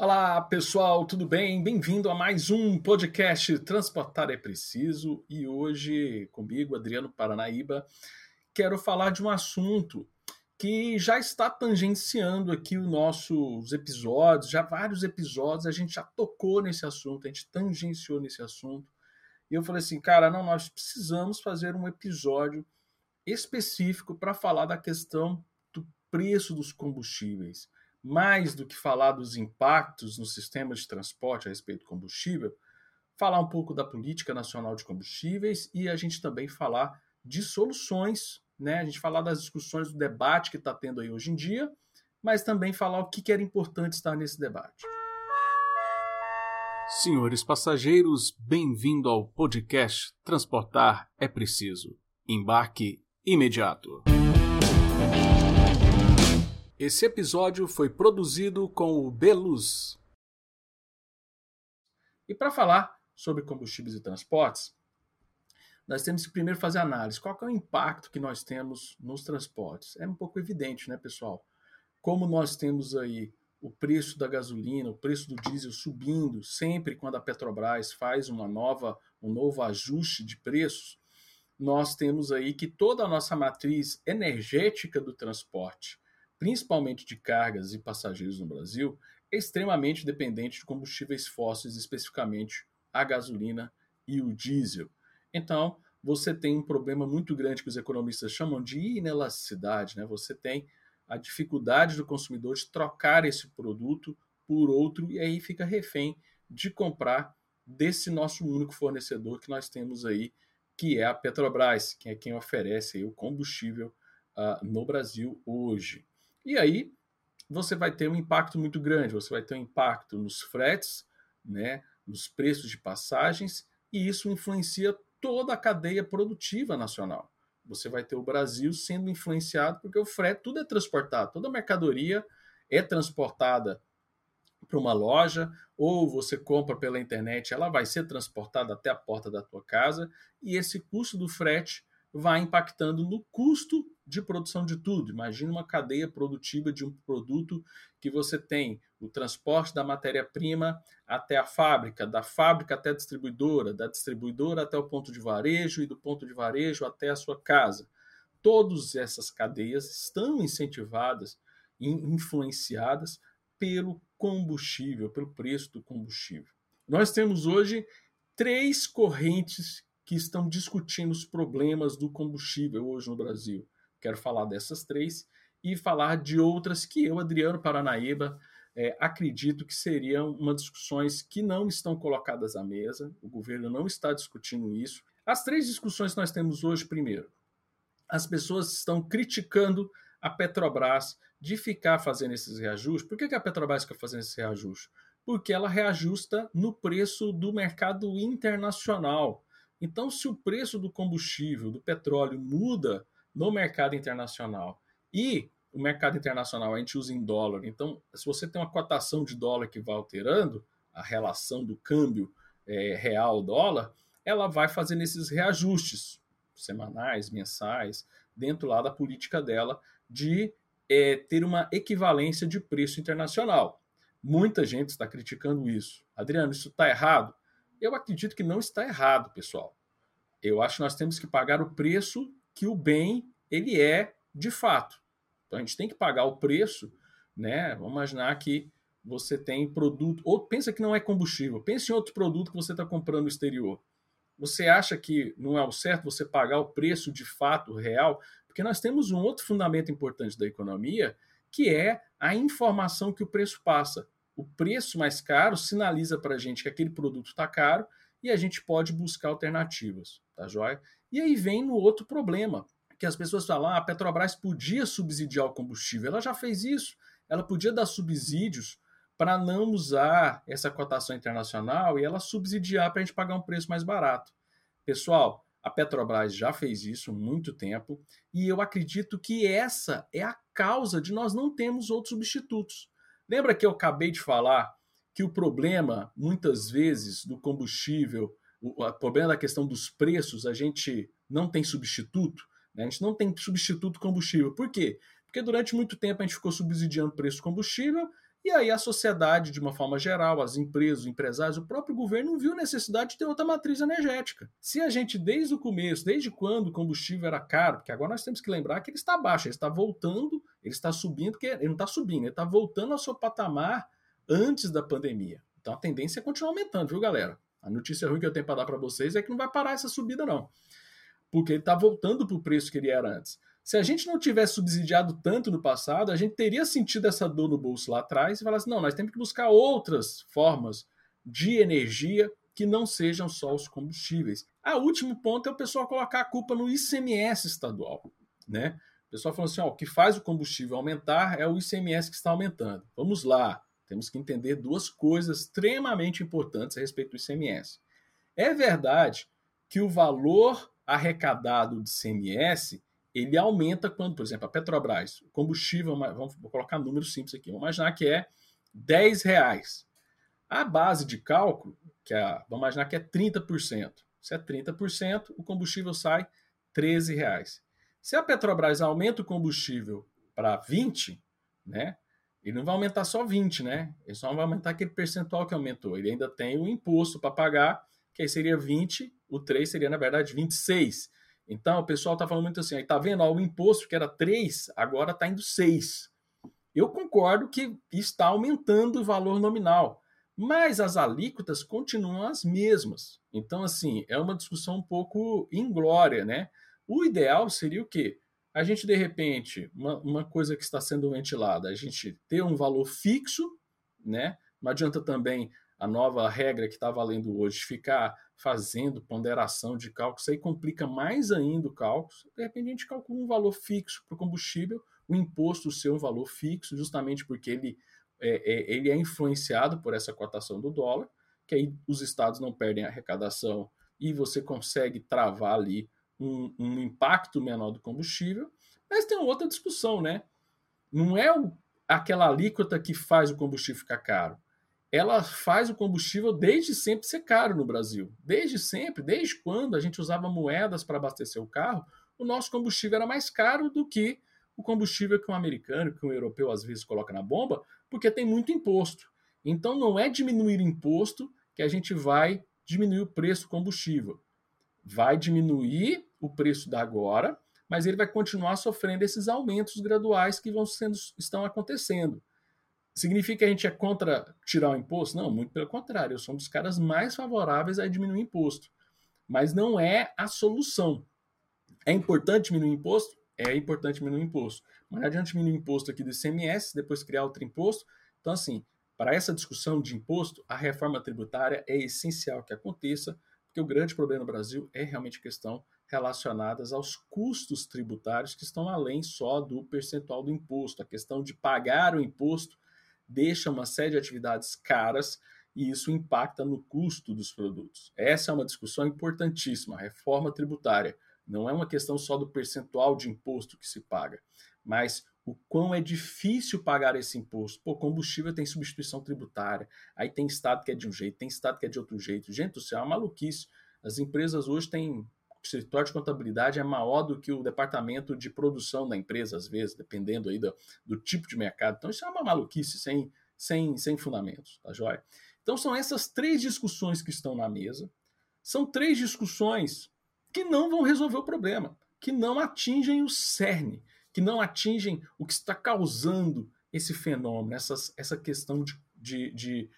Olá pessoal, tudo bem? Bem-vindo a mais um podcast Transportar é Preciso. E hoje comigo, Adriano Paranaíba, quero falar de um assunto que já está tangenciando aqui os nossos episódios, já vários episódios a gente já tocou nesse assunto, a gente tangenciou nesse assunto. E eu falei assim, cara, não, nós precisamos fazer um episódio específico para falar da questão do preço dos combustíveis mais do que falar dos impactos no sistema de transporte a respeito do combustível, falar um pouco da política nacional de combustíveis e a gente também falar de soluções, né? A gente falar das discussões do debate que está tendo aí hoje em dia, mas também falar o que, era importante estar nesse debate. Senhores passageiros, bem-vindo ao podcast Transportar é Preciso. Embarque imediato. Esse episódio foi produzido com o Beluz. E para falar sobre combustíveis e transportes, nós temos que primeiro fazer análise. Qual é o impacto que nós temos nos transportes? É um pouco evidente, né, pessoal? Como nós temos aí o preço da gasolina, o preço do diesel subindo sempre quando a Petrobras faz uma nova, um novo ajuste de preços, nós temos aí que toda a nossa matriz energética do transporte, principalmente de cargas e passageiros no Brasil, é extremamente dependente de combustíveis fósseis, especificamente a gasolina e o diesel. Então, você tem um problema muito grande que os economistas chamam de inelasticidade, né? Você tem a dificuldade do consumidor de trocar esse produto por outro e aí fica refém de comprar desse nosso único fornecedor que nós temos aí, que é a Petrobras, que é quem oferece o combustível uh, no Brasil hoje. E aí você vai ter um impacto muito grande, você vai ter um impacto nos fretes, né, nos preços de passagens, e isso influencia toda a cadeia produtiva nacional. Você vai ter o Brasil sendo influenciado porque o frete tudo é transportado, toda mercadoria é transportada para uma loja ou você compra pela internet, ela vai ser transportada até a porta da tua casa e esse custo do frete vai impactando no custo de produção de tudo. Imagina uma cadeia produtiva de um produto que você tem o transporte da matéria-prima até a fábrica, da fábrica até a distribuidora, da distribuidora até o ponto de varejo e do ponto de varejo até a sua casa. Todas essas cadeias estão incentivadas e influenciadas pelo combustível, pelo preço do combustível. Nós temos hoje três correntes que estão discutindo os problemas do combustível hoje no Brasil. Quero falar dessas três e falar de outras que eu, Adriano Paranaíba, é, acredito que seriam uma discussões que não estão colocadas à mesa, o governo não está discutindo isso. As três discussões que nós temos hoje, primeiro, as pessoas estão criticando a Petrobras de ficar fazendo esses reajustes. Por que a Petrobras fica fazendo esse reajuste? Porque ela reajusta no preço do mercado internacional. Então, se o preço do combustível, do petróleo, muda no mercado internacional e o mercado internacional a gente usa em dólar, então, se você tem uma cotação de dólar que vai alterando, a relação do câmbio é, real-dólar, ela vai fazendo esses reajustes semanais, mensais, dentro lá da política dela de é, ter uma equivalência de preço internacional. Muita gente está criticando isso. Adriano, isso está errado? Eu acredito que não está errado, pessoal. Eu acho que nós temos que pagar o preço que o bem ele é de fato. Então a gente tem que pagar o preço, né? Vamos imaginar que você tem produto, ou pensa que não é combustível, pense em outro produto que você está comprando no exterior. Você acha que não é o certo você pagar o preço de fato real? Porque nós temos um outro fundamento importante da economia, que é a informação que o preço passa o preço mais caro sinaliza para a gente que aquele produto está caro e a gente pode buscar alternativas, tá joia? E aí vem no outro problema, que as pessoas falam, ah, a Petrobras podia subsidiar o combustível, ela já fez isso, ela podia dar subsídios para não usar essa cotação internacional e ela subsidiar para a gente pagar um preço mais barato. Pessoal, a Petrobras já fez isso há muito tempo e eu acredito que essa é a causa de nós não termos outros substitutos. Lembra que eu acabei de falar que o problema, muitas vezes, do combustível, o, problema da questão dos preços, a gente não tem substituto, né? a gente não tem substituto combustível. Por quê? Porque durante muito tempo a gente ficou subsidiando o preço do combustível e E aí a sociedade, de uma forma geral, as empresas, os empresários, o próprio governo não viu necessidade de ter outra matriz energética. Se a gente, desde o começo, desde quando o combustível era caro, porque agora nós temos que lembrar que ele está baixo, ele está voltando, ele está subindo, porque ele não está subindo, ele está voltando ao seu patamar antes da pandemia. Então a tendência é continuar aumentando, viu, galera? A notícia ruim que eu tenho para dar para vocês é que não vai parar essa subida, não. Porque ele está voltando para o preço que ele era antes. Se a gente não tivesse subsidiado tanto no passado, a gente teria sentido essa dor no bolso lá atrás e falasse: não, nós temos que buscar outras formas de energia que não sejam só os combustíveis. A último ponto é o pessoal colocar a culpa no ICMS estadual, né? O pessoal falou assim: ó, o que faz o combustível aumentar é o ICMS que está aumentando. Vamos lá, temos que entender duas coisas extremamente importantes a respeito do ICMS. É verdade que o valor arrecadado de ICMS ele aumenta quando, por exemplo, a Petrobras, o combustível, vamos colocar números simples aqui, vamos imaginar que é 10 reais. A base de cálculo, que é, vamos imaginar que é 30%. Se é 30%, o combustível sai 13 reais. Se a Petrobras aumenta o combustível para 20, né? Ele não vai aumentar só 20, né? Ele só vai aumentar aquele percentual que aumentou. Ele ainda tem o imposto para pagar, que aí seria 20, o 3 seria, na verdade, 26. Então, o pessoal está falando muito assim, aí tá vendo, ó, o imposto que era 3, agora está indo 6. Eu concordo que está aumentando o valor nominal, mas as alíquotas continuam as mesmas. Então, assim, é uma discussão um pouco inglória, né? O ideal seria o quê? A gente, de repente, uma, uma coisa que está sendo ventilada, a gente ter um valor fixo, né? Não adianta também a nova regra que está valendo hoje ficar fazendo ponderação de cálculo, isso aí complica mais ainda o cálculo. De repente a gente calcula um valor fixo para o combustível, o imposto ser um valor fixo, justamente porque ele é, é, ele é influenciado por essa cotação do dólar, que aí os estados não perdem a arrecadação e você consegue travar ali um, um impacto menor do combustível. Mas tem outra discussão, né? Não é o, aquela alíquota que faz o combustível ficar caro ela faz o combustível desde sempre ser caro no Brasil. Desde sempre, desde quando a gente usava moedas para abastecer o carro, o nosso combustível era mais caro do que o combustível que um americano, que um europeu às vezes coloca na bomba, porque tem muito imposto. Então não é diminuir imposto que a gente vai diminuir o preço do combustível. Vai diminuir o preço da agora, mas ele vai continuar sofrendo esses aumentos graduais que vão sendo, estão acontecendo. Significa que a gente é contra tirar o imposto? Não, muito pelo contrário. Eu sou um dos caras mais favoráveis a diminuir o imposto. Mas não é a solução. É importante diminuir o imposto? É importante diminuir o imposto. Mas não adianta diminuir o imposto aqui do ICMS, depois criar outro imposto. Então, assim, para essa discussão de imposto, a reforma tributária é essencial que aconteça, porque o grande problema no Brasil é realmente questão relacionadas aos custos tributários que estão além só do percentual do imposto, a questão de pagar o imposto deixa uma série de atividades caras e isso impacta no custo dos produtos. Essa é uma discussão importantíssima. A reforma tributária não é uma questão só do percentual de imposto que se paga, mas o quão é difícil pagar esse imposto. Pô, combustível tem substituição tributária, aí tem estado que é de um jeito, tem estado que é de outro jeito. Gente do céu, é uma maluquice. As empresas hoje têm escritório de contabilidade é maior do que o departamento de produção da empresa, às vezes, dependendo aí do, do tipo de mercado. Então, isso é uma maluquice sem, sem, sem fundamentos, tá joia? Então, são essas três discussões que estão na mesa. São três discussões que não vão resolver o problema, que não atingem o cerne, que não atingem o que está causando esse fenômeno, essas, essa questão de, de, de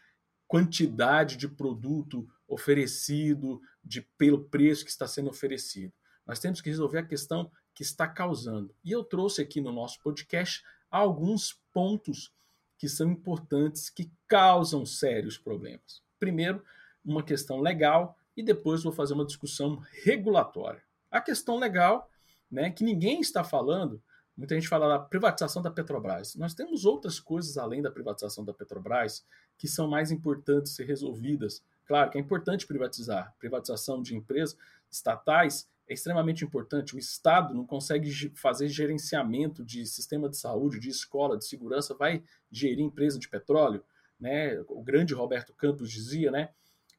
quantidade de produto oferecido, de pelo preço que está sendo oferecido. Nós temos que resolver a questão que está causando. E eu trouxe aqui no nosso podcast alguns pontos que são importantes, que causam sérios problemas. Primeiro, uma questão legal e depois vou fazer uma discussão regulatória. A questão legal, né, que ninguém está falando, muita gente fala da privatização da Petrobras. Nós temos outras coisas além da privatização da Petrobras que são mais importantes ser resolvidas Claro que é importante privatizar. Privatização de empresas estatais é extremamente importante. O Estado não consegue fazer gerenciamento de sistema de saúde, de escola, de segurança, vai gerir empresa de petróleo. Né? O grande Roberto Campos dizia, né?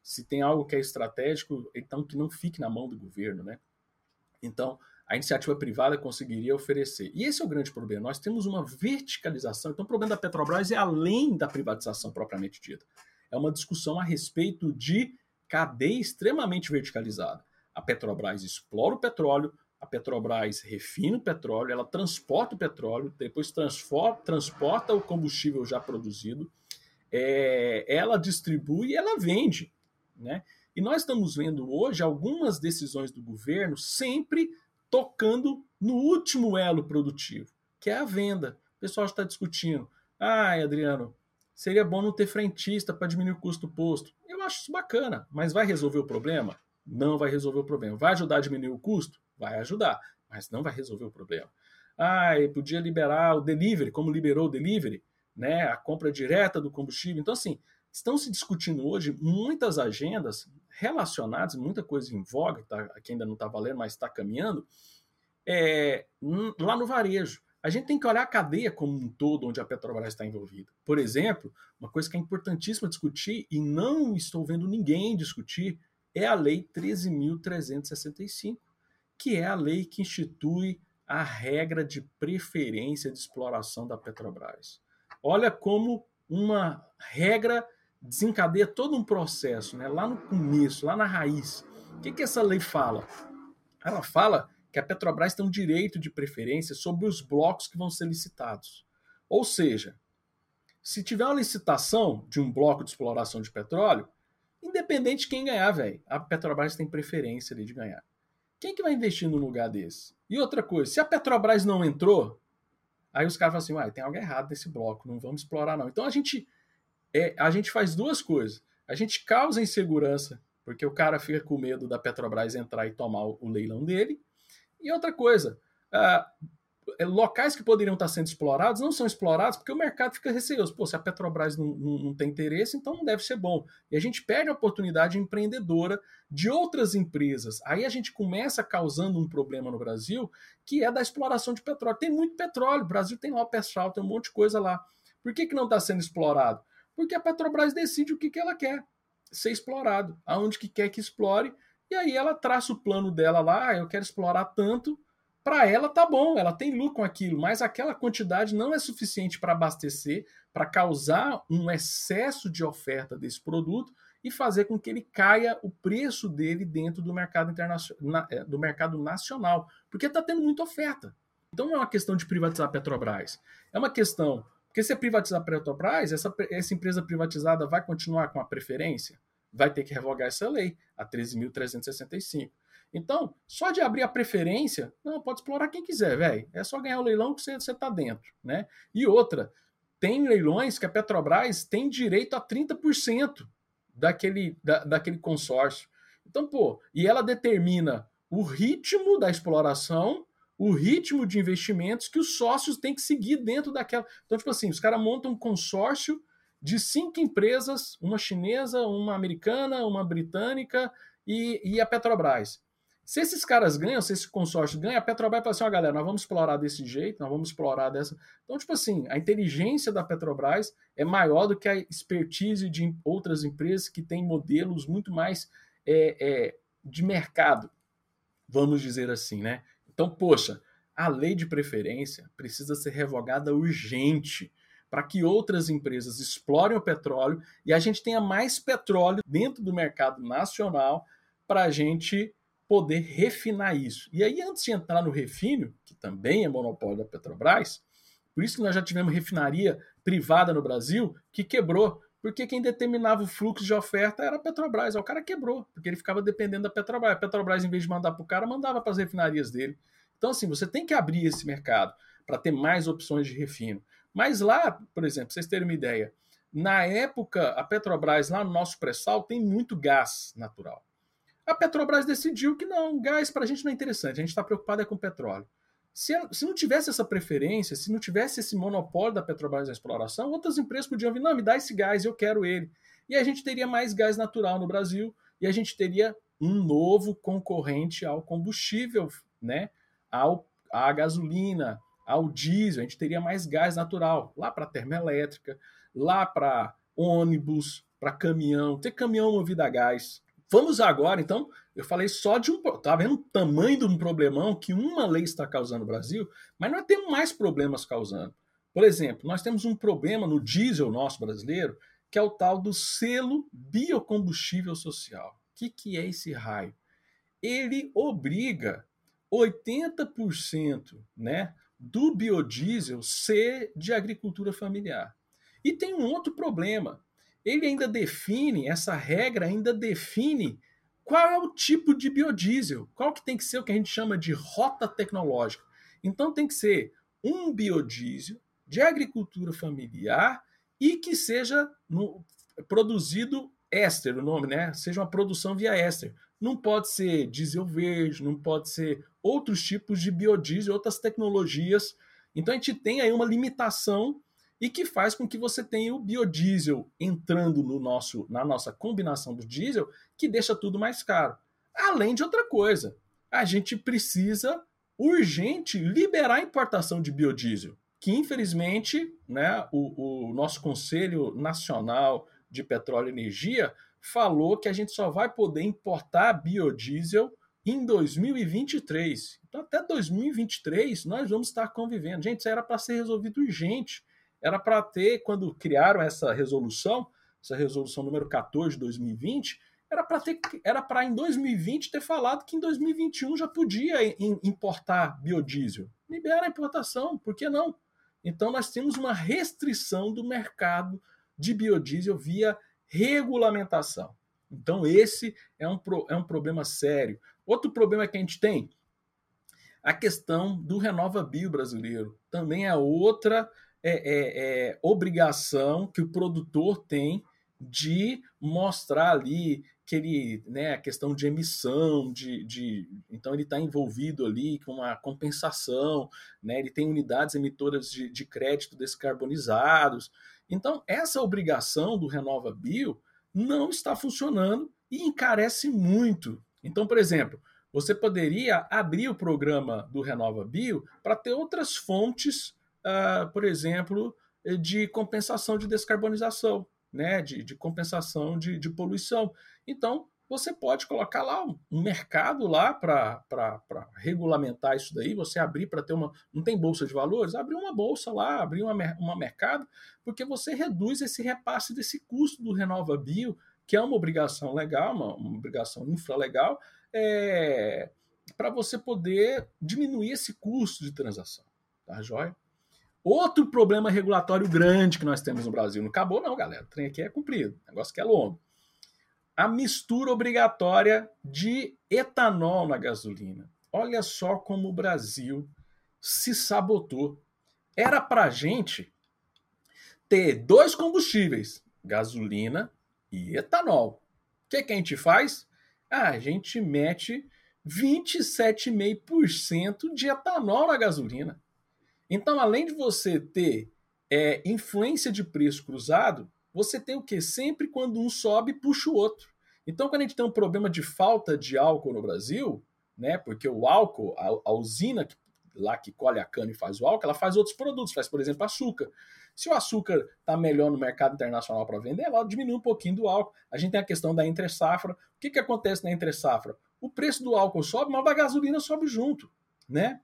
Se tem algo que é estratégico, então que não fique na mão do governo, né? Então, a iniciativa privada conseguiria oferecer. E esse é o grande problema. Nós temos uma verticalização. Então, o problema da Petrobras é além da privatização propriamente dita. É uma discussão a respeito de cadeia extremamente verticalizada. A Petrobras explora o petróleo, a Petrobras refina o petróleo, ela transporta o petróleo, depois transporta o combustível já produzido, é, ela distribui e ela vende. Né? E nós estamos vendo hoje algumas decisões do governo sempre tocando no último elo produtivo, que é a venda. O pessoal está discutindo. Ah, Adriano, seria bom não ter frentista para diminuir o custo do posto. Eu acho isso bacana, mas vai resolver o problema? Não vai resolver o problema. Vai ajudar a diminuir o custo? Vai ajudar, mas não vai resolver o problema. Ah, podia liberar o delivery, como liberou o delivery, né? A compra direta do combustível. Então, assim, estão se discutindo hoje muitas agendas relacionadas, muita coisa em voga, tá, que ainda não está valendo, mas está caminhando, é, lá no varejo. A gente tem que olhar a cadeia como um todo onde a Petrobras está envolvida. Por exemplo, uma coisa que é importantíssima discutir e não estou vendo ninguém discutir é a Lei 13.365, que é a lei que institui a regra de preferência de exploração da Petrobras. Olha como uma regra desencadeia todo um processo, né? lá no começo, lá na raiz. O que, que essa lei fala? Ela fala que a Petrobras tem um direito de preferência sobre os blocos que vão ser licitados. Ou seja, se tiver uma licitação de um bloco de exploração de petróleo, independente de quem ganhar, velho, a Petrobras tem preferência ali de ganhar. Quem que vai investir num lugar desse? E outra coisa, se a Petrobras não entrou, aí os caras falam assim, tem algo errado nesse bloco, não vamos explorar não. Então a gente é, a gente faz duas coisas. A gente causa insegurança, porque o cara fica com medo da Petrobras entrar e tomar o, leilão dele. E outra coisa, uh, locais que poderiam estar sendo explorados não são explorados porque o mercado fica receoso. Pô, se a Petrobras não, não, não tem interesse, então não deve ser bom. E a gente perde a oportunidade empreendedora de outras empresas. Aí a gente começa causando um problema no Brasil, que é da exploração de petróleo. Tem muito petróleo, o Brasil tem lá o pessoal, tem um monte de coisa lá. Por que, que não está sendo explorado? Porque a Petrobras decide o que, que ela quer ser explorado, aonde que quer que explore, e aí ela traça o plano dela lá, ah, eu quero explorar tanto, para ela tá bom, ela tem lucro com aquilo, mas aquela quantidade não é suficiente para abastecer, para causar um excesso de oferta desse produto e fazer com que ele caia o preço dele dentro do mercado internacional, é, do mercado nacional, porque está tendo muita oferta. Então não é uma questão de privatizar a Petrobras, é uma questão porque se privatizar a Petrobras, essa, essa empresa privatizada vai continuar com a preferência? Vai ter que revogar essa lei, a 13.365. Então, só de abrir a preferência, não, pode explorar quem quiser, velho. É só ganhar o leilão que você, você tá dentro, né? E outra, tem leilões que a Petrobras tem direito a 30% daquele, da, daquele consórcio. Então, pô, e ela determina o ritmo da exploração o ritmo de investimentos que os sócios têm que seguir dentro daquela. Então, tipo assim, os caras montam um consórcio de cinco empresas, uma chinesa, uma americana, uma britânica e, e a Petrobras. Se esses caras ganham, se esse consórcio ganha, a Petrobras fala assim: ó, oh, galera, nós vamos explorar desse jeito, nós vamos explorar dessa. Então, tipo assim, a inteligência da Petrobras é maior do que a expertise de outras empresas que têm modelos muito mais é, é, de mercado, vamos dizer assim, né? Então, poxa, a lei de preferência precisa ser revogada urgente para que outras empresas explorem o petróleo e a gente tenha mais petróleo dentro do mercado nacional para a gente poder refinar isso. E aí, antes de entrar no refino, que também é monopólio da Petrobras, por isso que nós já tivemos refinaria privada no Brasil que quebrou, porque quem determinava o fluxo de oferta era a Petrobras. O cara quebrou, porque ele ficava dependendo da Petrobras. A Petrobras, em vez de mandar para o cara, mandava para as refinarias dele. Então, assim, você tem que abrir esse mercado para ter mais opções de refino. Mas lá, por exemplo, vocês terem uma ideia, na época, a Petrobras, lá no nosso pré-sal, tem muito gás natural. A Petrobras decidiu que não, gás para a gente não é interessante, a gente está preocupado é com petróleo. Se, se, não tivesse essa preferência, se não tivesse esse monopólio da Petrobras na exploração, outras empresas podiam vir, não, me dá esse gás, eu quero ele. E a gente teria mais gás natural no Brasil e a gente teria um novo concorrente ao combustível, né? ao, à gasolina, ao diesel, a gente teria mais gás natural lá para termoelétrica, lá para ônibus, para caminhão, ter caminhão movido a gás, Vamos agora, então, eu falei só de um. Tá vendo o tamanho de um problemão que uma lei está causando no Brasil, mas nós temos mais problemas causando. Por exemplo, nós temos um problema no diesel nosso brasileiro, que é o tal do selo biocombustível social. O que, que é esse raio? Ele obriga 80% né, do biodiesel ser de agricultura familiar. E tem um outro problema. Ele ainda define, essa regra ainda define qual é o tipo de biodiesel, qual que tem que ser o que a gente chama de rota tecnológica. Então tem que ser um biodiesel de agricultura familiar e que seja no, produzido éster, o nome, né? Seja uma produção via éster. Não pode ser diesel verde, não pode ser outros tipos de biodiesel, outras tecnologias. Então a gente tem aí uma limitação e que faz com que você tenha o biodiesel entrando no nosso, na nossa combinação do diesel, que deixa tudo mais caro. Além de outra coisa, a gente precisa urgente liberar a importação de biodiesel, que infelizmente né, o, o nosso Conselho Nacional de Petróleo e Energia falou que a gente só vai poder importar biodiesel em 2023. Então, até 2023, nós vamos estar convivendo. Gente, isso era para ser resolvido urgente. Era para ter, quando criaram essa resolução, essa resolução número 14 de 2020, era para ter era para em 2020 ter falado que em 2021 já podia importar biodiesel. Libera a importação, por que não? Então nós temos uma restrição do mercado de biodiesel via regulamentação. Então esse é um, é um problema sério. Outro problema que a gente tem, a questão do Renova Bio brasileiro. Também é outra é, é, é, obrigação que o produtor tem de mostrar ali que ele, né, a questão de emissão, de, de então ele está envolvido ali com uma compensação, né, ele tem unidades emitoras de, de crédito descarbonizados. Então, essa obrigação do Renova Bio não está funcionando e encarece muito. Então, por exemplo, você poderia abrir o programa do Renova Bio para ter outras fontes, uh, por exemplo, de compensação de descarbonização, né? de, de compensação de, de poluição. Então, você pode colocar lá um mercado lá para regulamentar isso daí, você abrir para ter uma. Não tem bolsa de valores? Abrir uma bolsa lá, abrir uma, uma mercado, porque você reduz esse repasse desse custo do Renova Bio, que é uma obrigação legal, uma, uma obrigação infralegal, é, para você poder diminuir esse custo de transação. Tá joia? Outro problema regulatório grande que nós temos no Brasil. Não acabou, não, galera. O trem aqui é cumprido. O negócio que é longo. A mistura obrigatória de etanol na gasolina. Olha só como o Brasil se sabotou. Era para gente ter dois combustíveis, gasolina e etanol. O que, que a gente faz? Ah, a gente mete 27,5% de etanol na gasolina. Então, além de você ter é, influência de preço cruzado, você tem o que? Sempre quando um sobe, puxa o outro. Então, quando a gente tem um problema de falta de álcool no Brasil, né, porque o álcool, a, a usina que, lá que colhe a cana e faz o álcool, ela faz outros produtos, faz, por exemplo, açúcar. Se o açúcar está melhor no mercado internacional para vender, ela diminui um pouquinho do álcool. A gente tem a questão da entre-safra. O que, que acontece na entre-safra? O preço do álcool sobe, mas da gasolina sobe junto, né?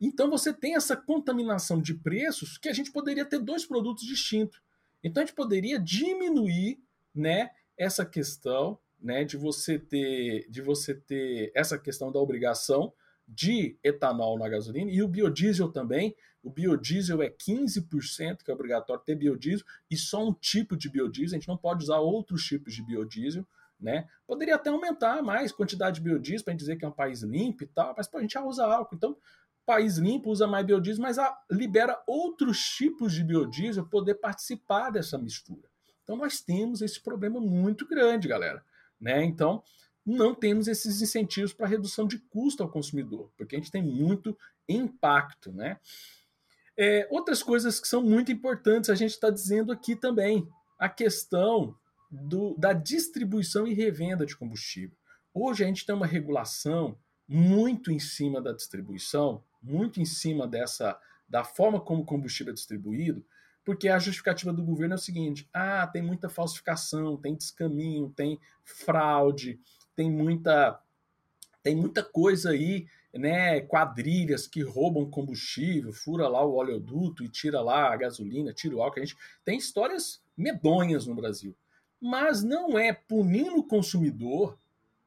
Então você tem essa contaminação de preços que a gente poderia ter dois produtos distintos. Então a gente poderia diminuir, né, essa questão, né, de você ter, de você ter essa questão da obrigação de etanol na gasolina e o biodiesel também. O biodiesel é 15%, que é obrigatório ter biodiesel, e só um tipo de biodiesel, a gente não pode usar outros tipos de biodiesel. Né? Poderia até aumentar mais quantidade de biodiesel para dizer que é um país limpo e tal, mas pô, a gente já usa álcool. Então, país limpo usa mais biodiesel, mas a, libera outros tipos de biodiesel poder participar dessa mistura. Então, nós temos esse problema muito grande, galera. Né? Então, não temos esses incentivos para redução de custo ao consumidor, porque a gente tem muito impacto. Né? É, outras coisas que são muito importantes, a gente está dizendo aqui também, a questão do, da distribuição e revenda de combustível. Hoje a gente tem uma regulação muito em cima da distribuição, muito em cima dessa da forma como o combustível é distribuído, porque a justificativa do governo é o seguinte: ah, tem muita falsificação, tem descaminho, tem fraude, tem muita tem muita coisa aí, né? Quadrilhas que roubam combustível, fura lá o oleoduto e tira lá a gasolina, tira o álcool. A gente tem histórias medonhas no Brasil. Mas não é punindo o consumidor,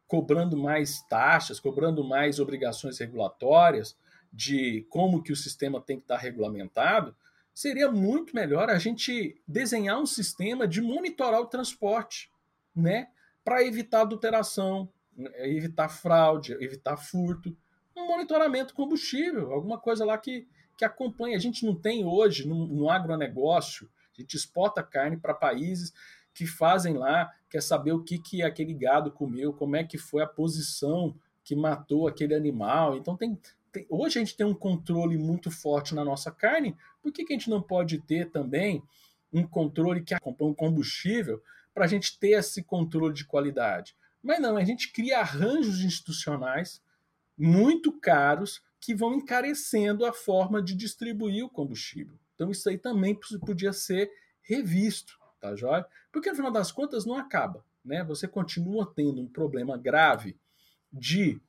cobrando mais taxas, cobrando mais obrigações regulatórias de como que o sistema tem que estar regulamentado, seria muito melhor a gente desenhar um sistema de monitorar o transporte, né? Para evitar adulteração, evitar fraude, evitar furto, um monitoramento combustível, alguma coisa lá que, que acompanhe. A gente não tem hoje no, no agronegócio, a gente exporta carne para países que fazem lá, quer saber o que, que aquele gado comeu, como é que foi a posição que matou aquele animal. Então tem hoje a gente tem um controle muito forte na nossa carne, por que, que a gente não pode ter também um controle que acompanha o combustível para a gente ter esse controle de qualidade? Mas não, a gente cria arranjos institucionais muito caros que vão encarecendo a forma de distribuir o combustível. Então isso aí também podia ser revisto, tá joia? Porque no final das contas não acaba, né? Você continua tendo um problema grave de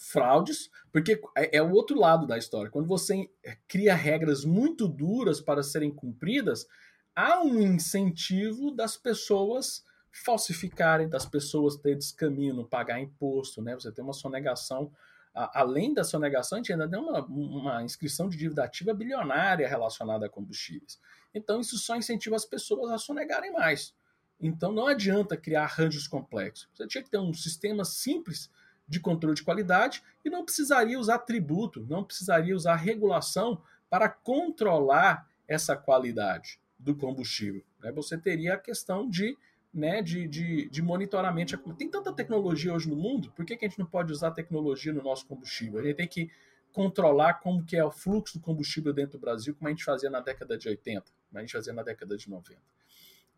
fraudes, porque é, é o outro lado da história. Quando você cria regras muito duras para serem cumpridas, há um incentivo das pessoas falsificarem, das pessoas terem descaminho, não pagar imposto, né? Você tem uma sonegação, além da sonegação, a gente ainda tem uma, uma inscrição de dívida ativa bilionária relacionada a combustíveis. Então, isso só incentiva as pessoas a sonegarem mais. Então, não adianta criar arranjos complexos. Você tinha que ter um sistema simples de controle de qualidade e não precisaria usar tributo, não precisaria usar regulação para controlar essa qualidade do combustível. Né? Você teria a questão de né, de, de, de monitoramento. Tem tanta tecnologia hoje no mundo, por que, que a gente não pode usar tecnologia no nosso combustível? A gente tem que controlar como que é o fluxo do combustível dentro do Brasil, como a gente fazia na década de 80, como a gente fazia na década de 90.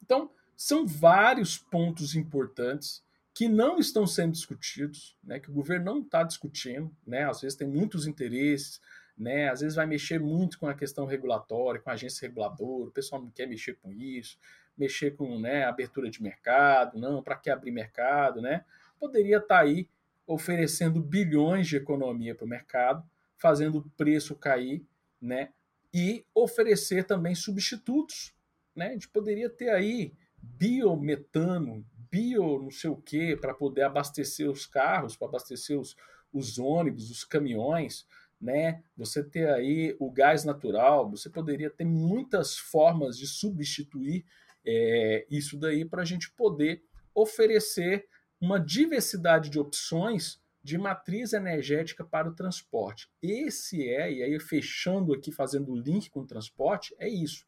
Então, são vários pontos importantes que não estão sendo discutidos, né, que o governo não está discutindo, né, às vezes tem muitos interesses, né, às vezes vai mexer muito com a questão regulatória, com a agência reguladora, o pessoal não quer mexer com isso, mexer com né, abertura de mercado, não, para que abrir mercado, né? Poderia estar tá aí oferecendo bilhões de economia para o mercado, fazendo o preço cair, né? E oferecer também substitutos, né? A gente poderia ter aí biometano, bio não sei o que, para poder abastecer os carros, para abastecer os, os ônibus, os caminhões, né? Você ter aí o gás natural, você poderia ter muitas formas de substituir é, isso daí para a gente poder oferecer uma diversidade de opções de matriz energética para o transporte. Esse é, e aí fechando aqui, fazendo o link com o transporte, é isso.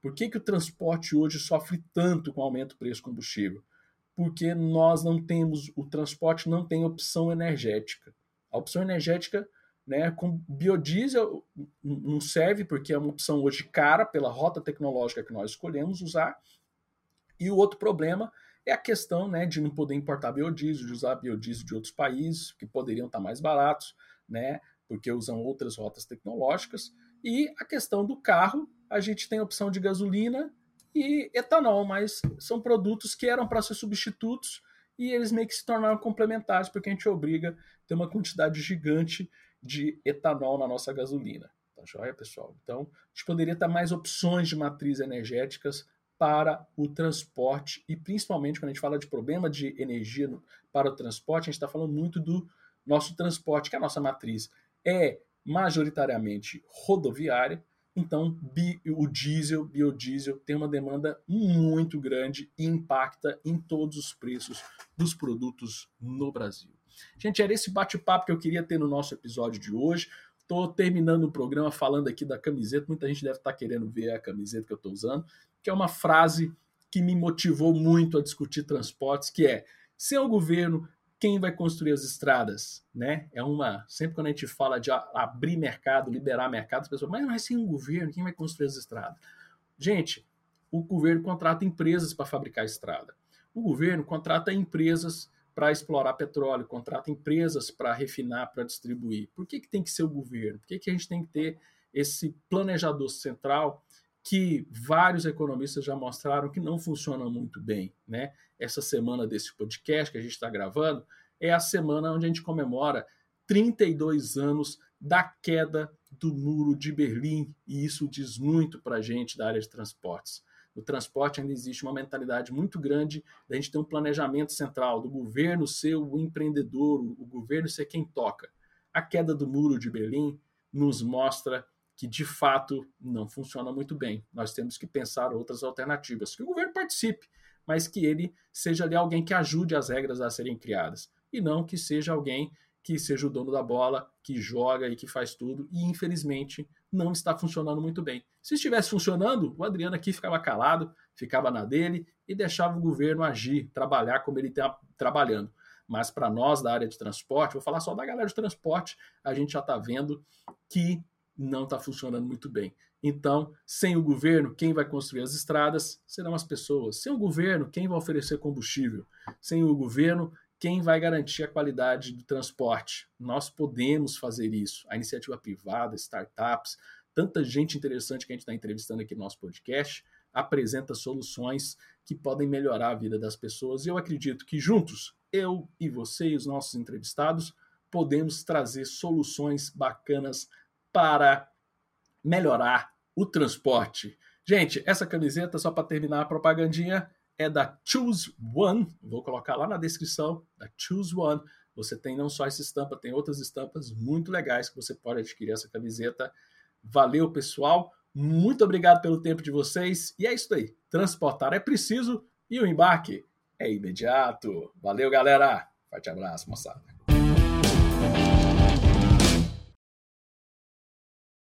Por que, que o transporte hoje sofre tanto com o aumento do preço do combustível? Porque nós não temos, o transporte não tem opção energética. A opção energética né, com biodiesel não serve porque é uma opção hoje cara pela rota tecnológica que nós escolhemos usar. E o outro problema é a questão né, de não poder importar biodiesel, de usar biodiesel de outros países que poderiam estar mais baratos, né, porque usam outras rotas tecnológicas. E a questão do carro, a gente tem a opção de gasolina e etanol, mas são produtos que eram para ser substitutos e eles meio que se tornaram complementares, porque a gente obriga a ter uma quantidade gigante de etanol na nossa gasolina. Tá joia, pessoal? Então, a gente poderia ter mais opções de matrizes energéticas para o transporte e principalmente quando a gente fala de problema de energia para o transporte, a gente está falando muito do nosso transporte, que é a nossa matriz é majoritariamente rodoviária, então o diesel, biodiesel, tem uma demanda muito grande e impacta em todos os preços dos produtos no Brasil. Gente, era esse bate-papo que eu queria ter no nosso episódio de hoje. Estou terminando o programa falando aqui da camiseta. Muita gente deve estar querendo ver a camiseta que eu estou usando, que é uma frase que me motivou muito a discutir transportes, que é: sem o governo, quem vai construir as estradas, né? É uma sempre quando a gente fala de abrir mercado, liberar mercado, as pessoas, mas é sem o governo, quem vai construir as estradas? Gente, o governo contrata empresas para fabricar estrada. O governo contrata empresas para explorar petróleo, contrata empresas para refinar, para distribuir. Por que, que tem que ser o governo? Por que, que a gente tem que ter esse planejador central que vários economistas já mostraram que não funciona muito bem. Né? Essa semana desse podcast que a gente está gravando é a semana onde a gente comemora 32 anos da queda do Muro de Berlim, e isso diz muito para a gente da área de transportes. No transporte ainda existe uma mentalidade muito grande da gente ter um planejamento central, do governo ser o empreendedor, o governo ser quem toca. A queda do Muro de Berlim nos mostra que de fato não funciona muito bem. Nós temos que pensar outras alternativas. Que o governo participe, mas que ele seja ali alguém que ajude as regras a serem criadas e não que seja alguém que seja o dono da bola, que joga e que faz tudo, e infelizmente não está funcionando muito bem. Se estivesse funcionando, o Adriano aqui ficava calado, ficava na dele e deixava o governo agir, trabalhar como ele está trabalhando. Mas para nós da área de transporte, vou falar só da galera de transporte, a gente já está vendo que não está funcionando muito bem. Então, sem o governo, quem vai construir as estradas serão as pessoas. Sem o governo, quem vai oferecer combustível? Sem o governo, quem vai garantir a qualidade do transporte? Nós podemos fazer isso. A iniciativa privada, startups, tanta gente interessante que a gente está entrevistando aqui no nosso podcast, apresenta soluções que podem melhorar a vida das pessoas. E eu acredito que juntos, eu e você e os nossos entrevistados, podemos trazer soluções bacanas para melhorar o transporte. Gente, essa camiseta, só para terminar a propagandinha, é da Choose One. Vou colocar lá na descrição da Choose One. Você tem não só essa estampa, tem outras estampas muito legais que você pode adquirir essa camiseta. Valeu, pessoal. Muito obrigado pelo tempo de vocês. E é isso aí. Transportar é preciso e o embarque é imediato. Valeu, galera. Forte abraço, moçada.